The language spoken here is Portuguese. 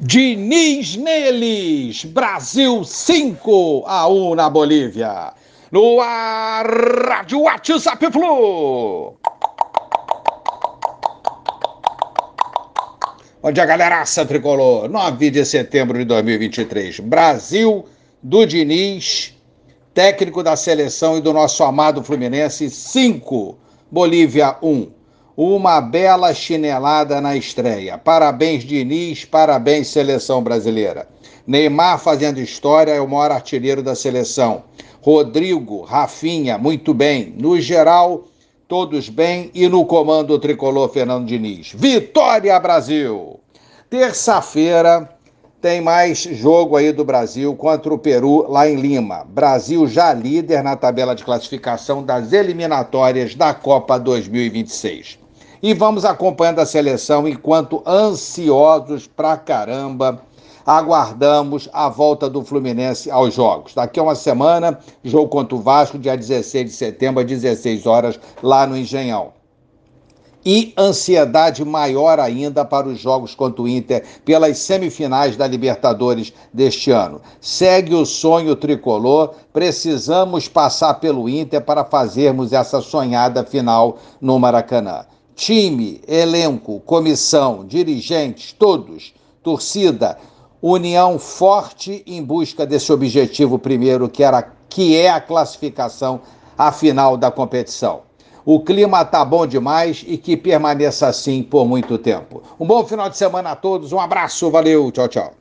Diniz neles, Brasil 5 a 1 na Bolívia. No ar, Rádio WhatsApp Flu. Bom dia, galeraça tricolor. 9 de setembro de 2023. Brasil do Diniz, técnico da seleção e do nosso amado Fluminense, 5. Bolívia 1 uma bela chinelada na estreia. Parabéns, Diniz, parabéns, seleção brasileira. Neymar fazendo história é o maior artilheiro da seleção. Rodrigo, Rafinha, muito bem. No geral, todos bem. E no comando o tricolor Fernando Diniz. Vitória, Brasil! Terça-feira tem mais jogo aí do Brasil contra o Peru lá em Lima. Brasil já líder na tabela de classificação das eliminatórias da Copa 2026 e vamos acompanhando a seleção enquanto ansiosos pra caramba aguardamos a volta do Fluminense aos jogos. Daqui a uma semana, jogo contra o Vasco, dia 16 de setembro, às 16 horas, lá no Engenhão. E ansiedade maior ainda para os jogos contra o Inter pelas semifinais da Libertadores deste ano. Segue o sonho tricolor, precisamos passar pelo Inter para fazermos essa sonhada final no Maracanã time, elenco, comissão, dirigentes, todos, torcida, união forte em busca desse objetivo primeiro, que, era, que é a classificação à final da competição. O clima tá bom demais e que permaneça assim por muito tempo. Um bom final de semana a todos, um abraço, valeu, tchau, tchau.